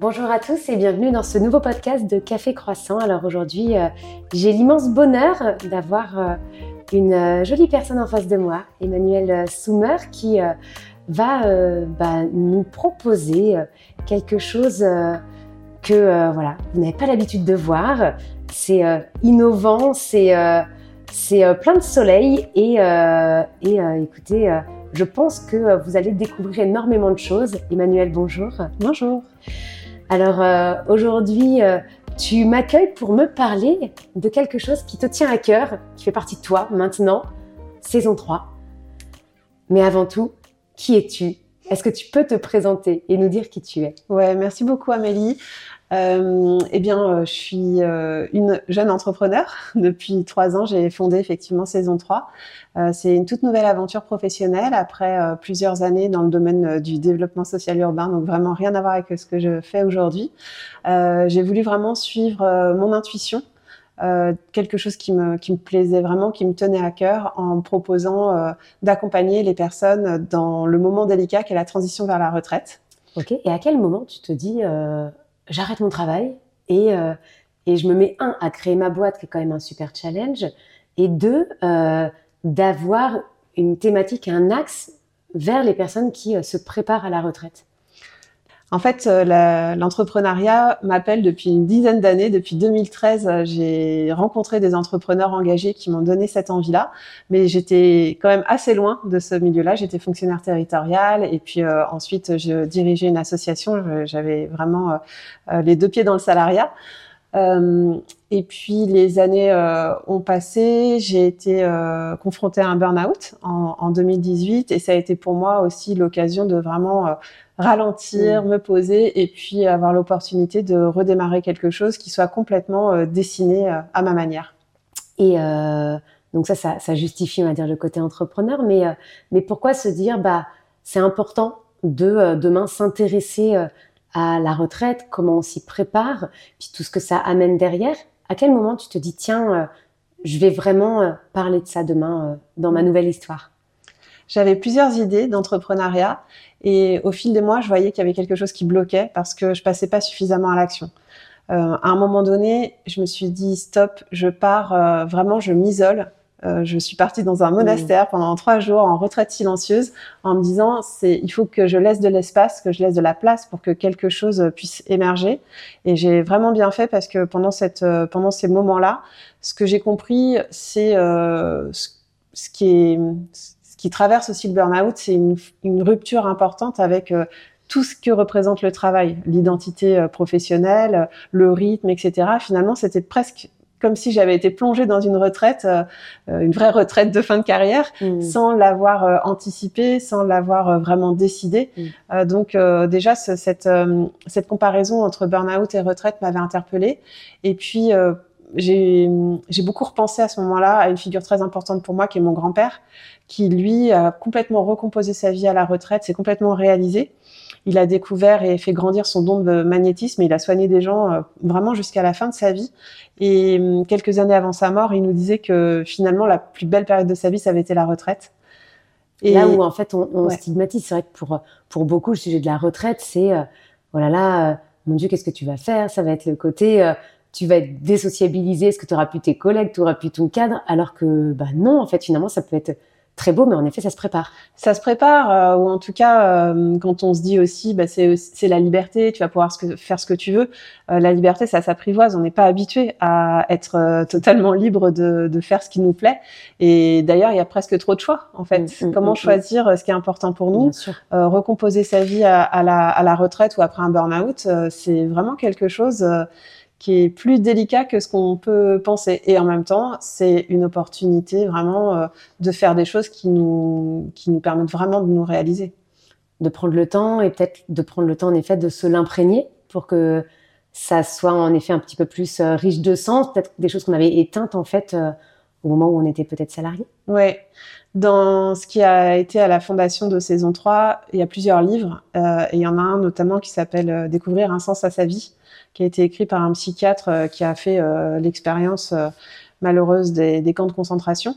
Bonjour à tous et bienvenue dans ce nouveau podcast de Café Croissant. Alors aujourd'hui, euh, j'ai l'immense bonheur d'avoir euh, une euh, jolie personne en face de moi, Emmanuel Soumer, qui va bah, nous proposer quelque chose que voilà, vous n'avez pas l'habitude de voir. C'est innovant, c'est plein de soleil et, et écoutez, je pense que vous allez découvrir énormément de choses. Emmanuel, bonjour. Bonjour. Alors euh, aujourd'hui, euh, tu m'accueilles pour me parler de quelque chose qui te tient à cœur, qui fait partie de toi maintenant, saison 3. Mais avant tout, qui es-tu? Est-ce que tu peux te présenter et nous dire qui tu es? Ouais, merci beaucoup Amélie. Euh, eh bien, euh, je suis euh, une jeune entrepreneur. Depuis trois ans, j'ai fondé effectivement Saison 3. Euh, c'est une toute nouvelle aventure professionnelle après plusieurs années dans le domaine du développement social urbain, donc vraiment rien à voir avec ce que je fais aujourd'hui. j'ai voulu vraiment suivre mon intuition. quelque chose qui me, qui me plaisait vraiment, qui me tenait à cœur, en proposant d'accompagner les personnes dans le moment délicat qu'est la transition vers la retraite. Ok, et à quel moment tu te dis j'arrête mon travail et, euh, et je me mets, un, à créer ma boîte, qui est quand même un super challenge, et deux, euh, d'avoir une thématique, un axe vers les personnes qui euh, se préparent à la retraite. En fait, euh, l'entrepreneuriat m'appelle depuis une dizaine d'années. Depuis 2013, euh, j'ai rencontré des entrepreneurs engagés qui m'ont donné cette envie-là. Mais j'étais quand même assez loin de ce milieu-là. J'étais fonctionnaire territorial et puis euh, ensuite, je dirigeais une association. J'avais vraiment les deux pieds dans le salariat. Euh, et puis les années euh, ont passé, j'ai été euh, confrontée à un burn-out en, en, 2018 et ça a été pour moi aussi l'occasion de vraiment ralentir, mmh. me poser et puis avoir l'opportunité de redémarrer quelque chose qui soit complètement dessiné à ma manière. Et donc ça, ça, ça, justifie, on va dire, le côté entrepreneur, mais, mais pourquoi se dire, bah, c'est important de demain s'intéresser à la retraite, comment on s'y prépare, puis tout ce que ça amène derrière. À quel moment tu te dis, tiens, euh, je vais vraiment euh, parler de ça demain euh, dans ma nouvelle histoire? J'avais plusieurs idées d'entrepreneuriat et au fil des mois, je voyais qu'il y avait quelque chose qui bloquait parce que je passais pas suffisamment à l'action. à un moment donné, je me suis dit, stop, je pars, vraiment, je m'isole euh, je suis partie dans un monastère pendant trois jours en retraite silencieuse en me disant c'est il faut que je laisse de l'espace, que je laisse de la place pour que quelque chose puisse émerger. Et j'ai vraiment bien fait parce que pendant cette euh, pendant ces moments-là, ce que j'ai compris, c'est euh, ce, qui est ce qui traverse aussi le burn-out, c'est une, une, rupture importante avec tout ce que représente le travail, l'identité professionnelle, le rythme, etc. Finalement, c'était presque comme si j'avais été plongée dans une retraite, euh, euh, une vraie retraite de fin de carrière, mmh. sans l'avoir euh, anticipé, sans l'avoir vraiment décidé. Mmh. donc déjà, cette, cette comparaison entre burn-out et retraite m'avait interpellée. Et puis, j'ai beaucoup repensé à ce moment-là à une figure très importante pour moi, qui est mon grand-père, qui lui a complètement recomposé sa vie à la retraite, s'est complètement réalisé il a découvert et fait grandir son don de magnétisme. il a soigné des gens euh, vraiment jusqu'à la fin de sa vie. Et hum, quelques années avant sa mort, il nous disait que finalement, la plus belle période de sa vie, ça avait été la retraite. Et là où en fait on, stigmatise, c'est vrai que pour pour beaucoup le sujet de la retraite, c'est euh, oh là là, euh, mon Dieu, qu'est-ce que tu vas faire? Ça va être le côté tu vas être désociabilisé, est-ce que tu auras plus tes collègues, tu auras plus ton cadre, alors que bah non, en fait finalement ça peut être très beau, mais en effet, ça se prépare. Ça se prépare, euh, ou en tout cas, euh, quand on se dit aussi, bah, c'est la liberté, tu vas pouvoir faire ce que tu veux. Euh, la liberté, ça s'apprivoise. On n'est pas habitué à être totalement libre de, faire ce qui nous plaît. Et d'ailleurs, il y a presque trop de choix, en fait. Mm, mm, Comment mm, choisir ce qui est important pour nous Recomposer sa vie à, la, à, la, retraite ou après un burn-out, c'est vraiment quelque chose qui est plus délicat que ce qu'on peut penser. Et en même temps, c'est une opportunité vraiment euh, de faire des choses qui nous, qui nous permettent vraiment de nous réaliser. De prendre le temps et peut-être de prendre le temps en effet de se l'imprégner pour que ça soit en effet un petit peu plus euh, riche de sens, peut-être des choses qu'on avait éteintes en fait euh, au moment où on était peut-être salarié. Oui. Dans ce qui a été à la fondation de saison 3, il y a plusieurs livres et il y en a un notamment qui s'appelle Découvrir un sens à sa vie qui a été écrit par un psychiatre euh, qui a fait euh, l'expérience euh, malheureuse des, camps de concentration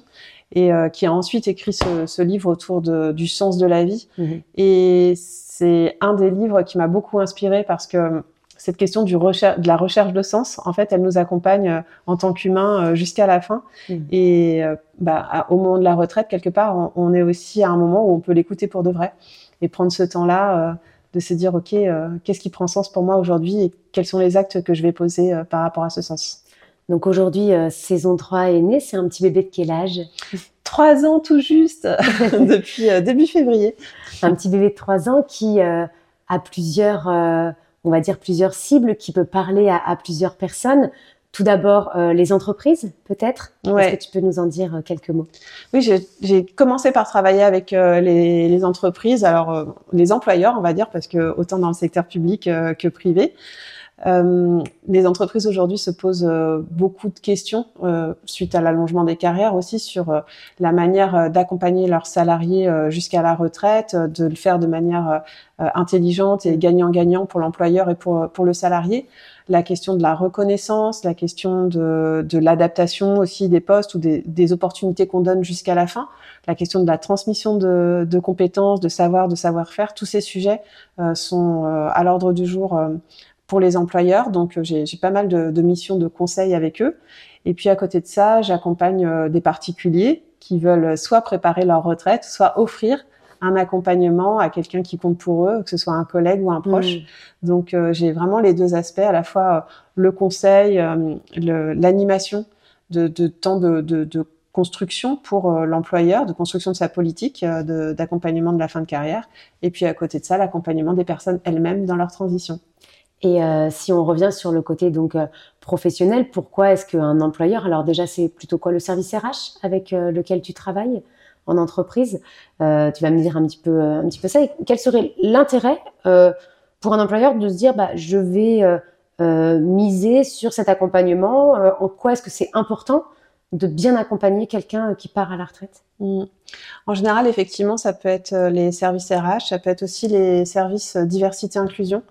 et qui a ensuite écrit ce, livre autour du sens de la vie. Mhm. Et c'est un des livres qui m'a beaucoup inspiré parce que cette question du de la recherche de sens, en fait, elle nous accompagne en tant qu'humain jusqu'à la fin. Mmh. Et bah, au moment de la retraite, quelque part, on, est aussi à un moment où on peut l'écouter pour de vrai et prendre ce temps-là de se dire, OK, qu'est-ce qui prend sens pour moi aujourd'hui et quels sont les actes que je vais poser par rapport à ce sens. Donc aujourd'hui, saison 3 est née, c'est un petit bébé de quel âge? Trois ans tout juste, depuis début février. Un petit bébé de trois ans qui a plusieurs on va dire, plusieurs cibles, qui peut parler à, plusieurs personnes. Tout d'abord, euh, les entreprises, peut-être? Est-ce que tu peux nous en dire euh, quelques mots? Oui, j'ai commencé par travailler avec euh, les, entreprises, alors les employeurs, on va dire, parce que autant dans le secteur public que privé. Euh, les entreprises aujourd'hui se posent euh, beaucoup de questions euh, suite à l'allongement des carrières aussi sur la manière d'accompagner leurs salariés jusqu'à la retraite, de le faire de manière intelligente et gagnant-gagnant pour l'employeur et pour, pour le salarié. La question de la reconnaissance, la question de, de l'adaptation aussi des postes ou des, opportunités qu'on donne jusqu'à la fin, la question de la transmission de, de compétences, de savoir, de savoir-faire, tous ces sujets sont à l'ordre du jour pour les employeurs. Donc, euh, j'ai pas mal de, missions de conseil avec eux. Et puis, à côté de ça, j'accompagne euh, des particuliers qui veulent soit préparer leur retraite, soit offrir un accompagnement à quelqu'un qui compte pour eux, que ce soit un collègue ou un proche. Mmh. Donc, euh, j'ai vraiment les deux aspects, à la fois le conseil, l'animation de, de, temps de, de construction pour l'employeur, de construction de sa politique d'accompagnement de, la fin de carrière, et puis à côté de ça, l'accompagnement des personnes elles-mêmes dans leur transition. Et euh, si on revient sur le côté donc euh, professionnel, pourquoi est-ce qu'un employeur, alors déjà c'est plutôt quoi le service RH avec euh, lequel tu travailles en entreprise, tu vas me dire un petit peu un petit peu ça. quel serait l'intérêt pour un employeur de se dire bah je vais miser sur cet accompagnement En quoi est-ce que c'est important de bien accompagner quelqu'un qui part à la retraite? Mmh. En général, effectivement, ça peut être les services RH, ça peut être aussi les services diversité inclusion.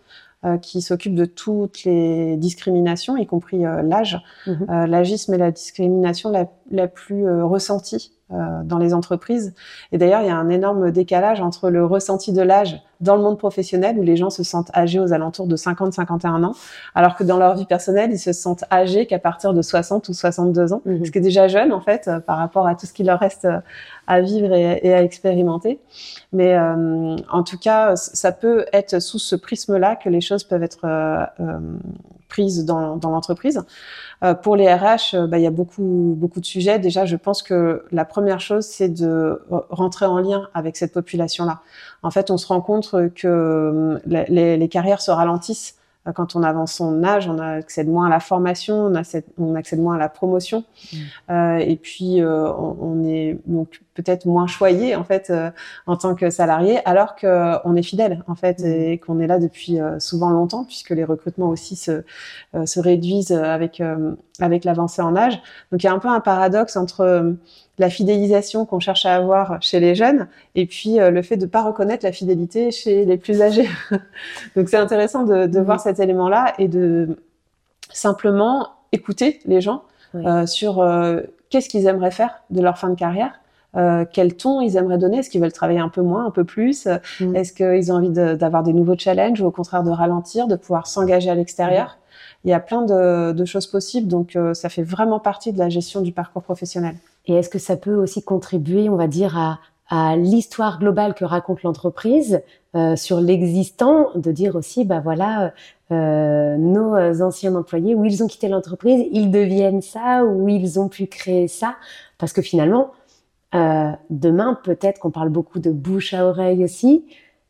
Euh, qui s'occupe de toutes les discriminations, y compris euh, l'âge. Mhm. Euh, l'agisme est la discrimination la, la plus ressentie dans les entreprises. Et d'ailleurs, il y a un énorme décalage entre le ressenti de l'âge dans le monde professionnel, où les gens se sentent âgés aux alentours de 50-51 ans, alors que dans leur vie personnelle, ils se sentent âgés qu'à partir de 60 ou 62 ans, mhm. ce qui est déjà jeune, en fait, par rapport à tout ce qui leur reste à vivre et, et à expérimenter. Mais euh, en tout cas, ça peut être sous ce prisme-là que les choses peuvent être euh, euh prises dans, dans l'entreprise. Euh, pour les RH, bah, il y a beaucoup, beaucoup de sujets. Déjà, je pense que la première chose, c'est de rentrer en lien avec cette population-là. En fait, on se rend compte que les, les carrières se ralentissent quand on avance son âge, on accède moins à la formation, on, accède, on accède moins à la promotion, mmh. euh, et puis euh, on, on, est donc peut-être moins choyé en fait euh, en tant que salarié, alors qu'on est fidèle en fait mmh. et qu'on est là depuis euh, souvent longtemps, puisque les recrutements aussi se, euh, se réduisent avec avec l'avancée en âge. Donc il y a un peu un paradoxe entre la fidélisation qu'on cherche à avoir chez les jeunes et puis euh, le fait de pas reconnaître la fidélité chez les plus âgés. Donc c'est intéressant de, de voir cet élément-là et de simplement écouter les gens euh, sur euh, qu'est-ce qu'ils aimeraient faire de leur fin de carrière. Euh, quel ton ils aimeraient donner Est-ce qu'ils veulent travailler un peu moins, un peu plus? Mm. Est-ce qu'ils ont envie d'avoir des nouveaux challenges ou au contraire de ralentir, de pouvoir s'engager à l'extérieur? Il y a plein de, de choses possibles, donc ça fait vraiment partie de la gestion du parcours professionnel. Et est-ce que ça peut aussi contribuer, on va dire, à, à l'histoire globale que raconte l'entreprise euh, sur l'existant, de dire aussi, bah voilà, euh, nos anciens employés, où ils ont quitté l'entreprise, ils deviennent ça, ou ils ont pu créer ça, parce que finalement, euh, demain, peut-être qu'on parle beaucoup de bouche à oreille aussi,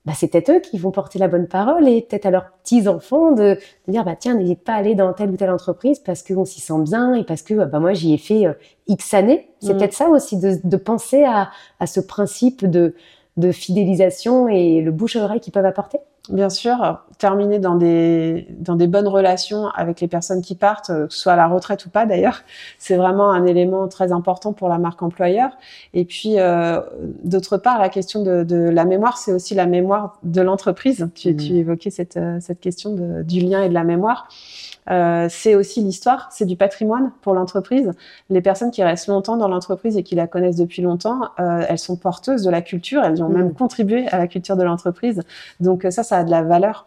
bah, c'est peut-être eux qui vont porter la bonne parole et peut-être à leurs petits-enfants de, dire bah tiens n'hésite pas à aller dans telle ou telle entreprise parce qu'on s'y sent bien et parce que bah moi j'y ai fait euh, X années. C'est mm. peut-être ça aussi de, de penser à, à, ce principe de, de fidélisation et le bouche à oreille qu'ils peuvent apporter. Bien sûr, terminer dans des, dans des bonnes relations avec les personnes qui partent, euh, que ce soit à la retraite ou pas d'ailleurs, c'est vraiment un élément très important pour la marque employeur. Et puis, euh, d'autre part, la question de, de la mémoire, c'est aussi la mémoire de l'entreprise. Tu, mmh. tu évoquais cette, euh, cette question de, du lien et de la mémoire. Euh, c'est aussi l'histoire, c'est du patrimoine pour l'entreprise. Les personnes qui restent longtemps dans l'entreprise et qui la connaissent depuis longtemps, euh, elles sont porteuses de la culture, elles ont même mm. contribué à la culture de l'entreprise. Donc ça, ça a de la valeur.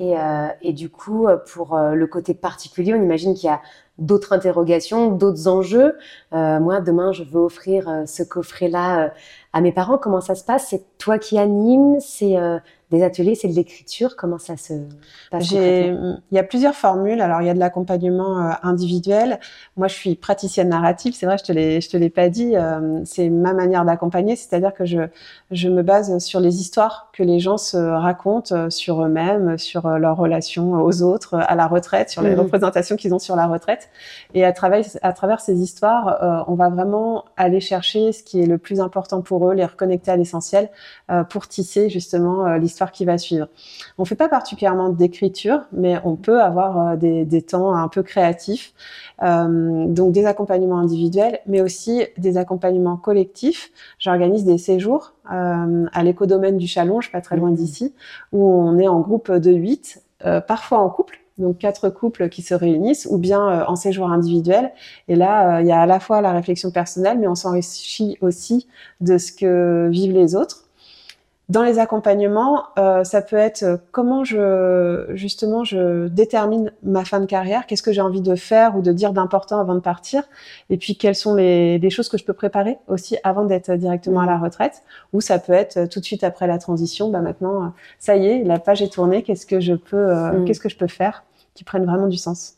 Et, et, du coup, pour le côté particulier, on imagine qu'il y a d'autres interrogations, d'autres enjeux. moi, demain, je veux offrir ce coffret-là à mes parents. Comment ça se passe? C'est toi qui animes C'est des ateliers, c'est de l'écriture. Comment ça se passe Il y a plusieurs formules. Alors, il y a de l'accompagnement euh, individuel. Moi, je suis praticienne narrative. C'est vrai, je te l'ai, je te l'ai pas dit. Euh, c'est ma manière d'accompagner, c'est-à-dire que je, je me base sur les histoires que les gens se racontent euh, sur eux-mêmes, sur leurs relations aux autres, à la retraite, sur les mmh. représentations qu'ils ont sur la retraite. Et à travers, à travers ces histoires, on va vraiment aller chercher ce qui est le plus important pour eux, les reconnecter à l'essentiel, pour tisser justement l'histoire qui va suivre. On fait pas particulièrement d'écriture, mais on peut avoir euh, des, des, temps un peu créatifs. Euh, donc des accompagnements individuels, mais aussi des accompagnements collectifs. J'organise des séjours euh, à l'écodomaine du Chalonge, pas très loin mmh. d'ici, où on est en groupe de huit, euh, parfois en couple, donc quatre couples qui se réunissent, ou bien euh, en séjour individuel. Et là, il y a à la fois la réflexion personnelle, mais on s'enrichit aussi de ce que vivent les autres. Dans les accompagnements, euh, ça peut être euh, comment je justement je détermine ma fin de carrière, qu'est-ce que j'ai envie de faire ou de dire d'important avant de partir, et puis quelles sont les, les, choses que je peux préparer aussi avant d'être directement à la retraite, ou ça peut être euh, tout de suite après la transition, bah maintenant ça y est, la page est tournée, qu'est-ce que je peux mm. qu'est-ce que je peux faire qui prenne vraiment du sens.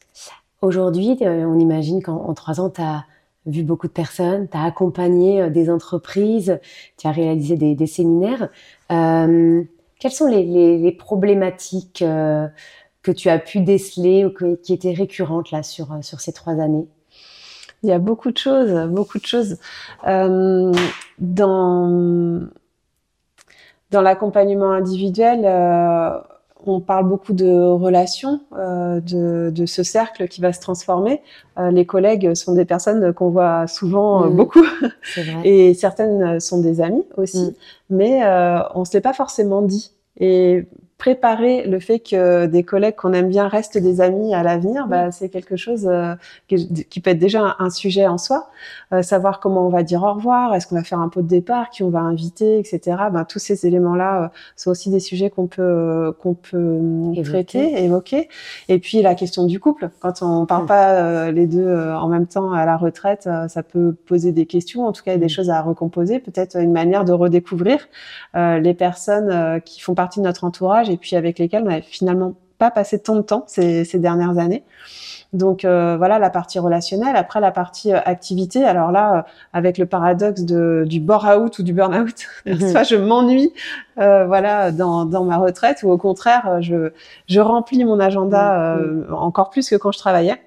Aujourd'hui, on imagine qu'en trois ans, tu as vu beaucoup de personnes, tu as accompagné des entreprises, tu as réalisé des, des séminaires. Euh, quelles sont les, problématiques euh, que tu as pu déceler ou qui étaient récurrentes là sur, euh, sur ces trois années? Il y a beaucoup de choses, beaucoup de choses. dans dans l'accompagnement individuel, on parle beaucoup de relations, euh, de, de, ce cercle qui va se transformer. Euh, les collègues sont des personnes qu'on voit souvent euh, mmh. beaucoup, et certaines sont des amis aussi, mmh. mais on se l'est pas forcément dit. Et préparer le fait que des collègues qu'on aime bien restent des amis à l'avenir, bah, c'est quelque chose euh, qui, peut être déjà un, sujet en soi. Euh, savoir comment on va dire au revoir, est-ce qu'on va faire un pot de départ, qui on va inviter, etc. Ben, tous ces éléments-là euh, sont aussi des sujets qu'on peut qu'on peut traiter, évoquer. Et puis la question du couple, quand on parle pas les deux en même temps à la retraite, ça peut poser des questions. En tout cas, il y a des choses à recomposer, peut-être une manière de redécouvrir les personnes qui font partie de notre entourage et puis avec lesquels on n'avait finalement pas passé tant de temps ces, dernières années. Donc euh, voilà la partie relationnelle. Après la partie euh, activité, alors là, euh, avec le paradoxe de, du bore-out ou du burn-out, mhm. soit je m'ennuie voilà dans, dans, ma retraite, ou au contraire, je, je remplis mon agenda mhm. encore plus que quand je travaillais.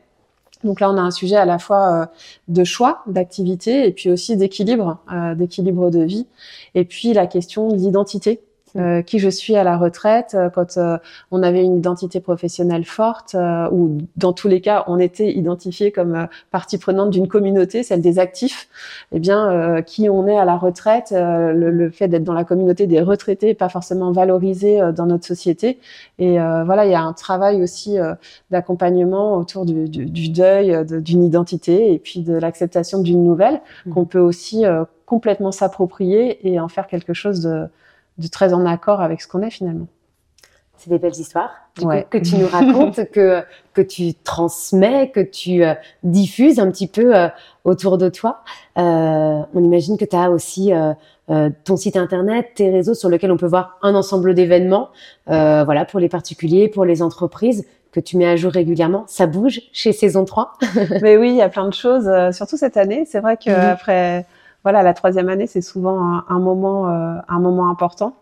Donc là, on a un sujet à la fois de choix, d'activité, et puis aussi d'équilibre, d'équilibre de vie, et puis la question de l'identité. Euh, qui je suis à la retraite, euh, quand euh, on avait une identité professionnelle forte, ou dans tous les cas, on était identifié comme partie prenante d'une communauté, celle des actifs, eh bien, qui on est à la retraite, le, le, fait d'être dans la communauté des retraités n'est pas forcément valorisé dans notre société. Et voilà, il y a un travail aussi d'accompagnement autour du, du, du deuil d'une identité et puis de l'acceptation d'une nouvelle mmh. qu'on peut aussi complètement s'approprier et en faire quelque chose de de très en accord avec ce qu'on est finalement. C'est des belles histoires que tu nous racontes, que, que tu transmets, que tu euh, diffuses un petit peu euh, autour de toi. Euh, on imagine que tu as aussi ton site internet, tes réseaux sur lesquels on peut voir un ensemble d'événements, voilà, pour les particuliers, pour les entreprises que tu mets à jour régulièrement. Ça bouge chez Saison 3 Mais oui, il y a plein de choses, surtout cette année. C'est vrai qu'après... Mhm voilà, la troisième année, c'est souvent un, moment, euh, un moment important.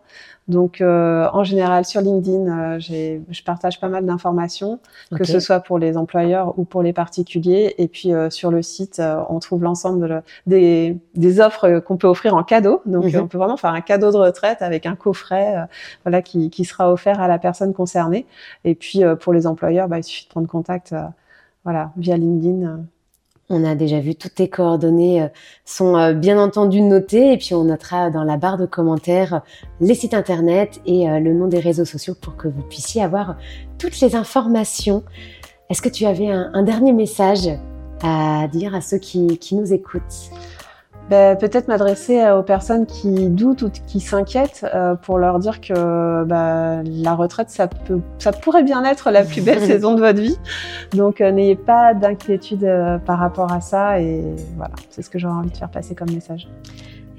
Donc, euh, en général, sur LinkedIn, euh, je partage pas mal d'informations, que ce soit pour les employeurs ou pour les particuliers. Et puis, sur le site, on trouve l'ensemble des, des, offres qu'on peut offrir en cadeau. Donc, mhm. on peut vraiment faire un cadeau de retraite avec un coffret, voilà, qui, qui, sera offert à la personne concernée. Et puis, pour les employeurs, bah, il suffit de prendre contact, voilà, via LinkedIn. On a déjà vu toutes tes coordonnées euh, sont euh, bien entendu notées et puis on notera dans la barre de commentaires euh, les sites internet et le nom des réseaux sociaux pour que vous puissiez avoir toutes les informations. Est-ce que tu avais un, dernier message à dire à ceux qui, nous écoutent? Ben, peut-être m'adresser aux personnes qui doutent ou qui s'inquiètent euh, pour leur dire que bah, la retraite, ça, peut, ça pourrait bien être la plus belle saison de votre vie. Donc euh, n'ayez pas d'inquiétude euh, par rapport à ça et voilà, c'est ce que j'aurais envie de faire passer comme message.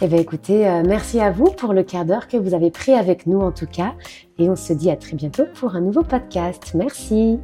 Eh bien écoutez, merci à vous pour le quart d'heure que vous avez pris avec nous en tout cas et on se dit à très bientôt pour un nouveau podcast. Merci.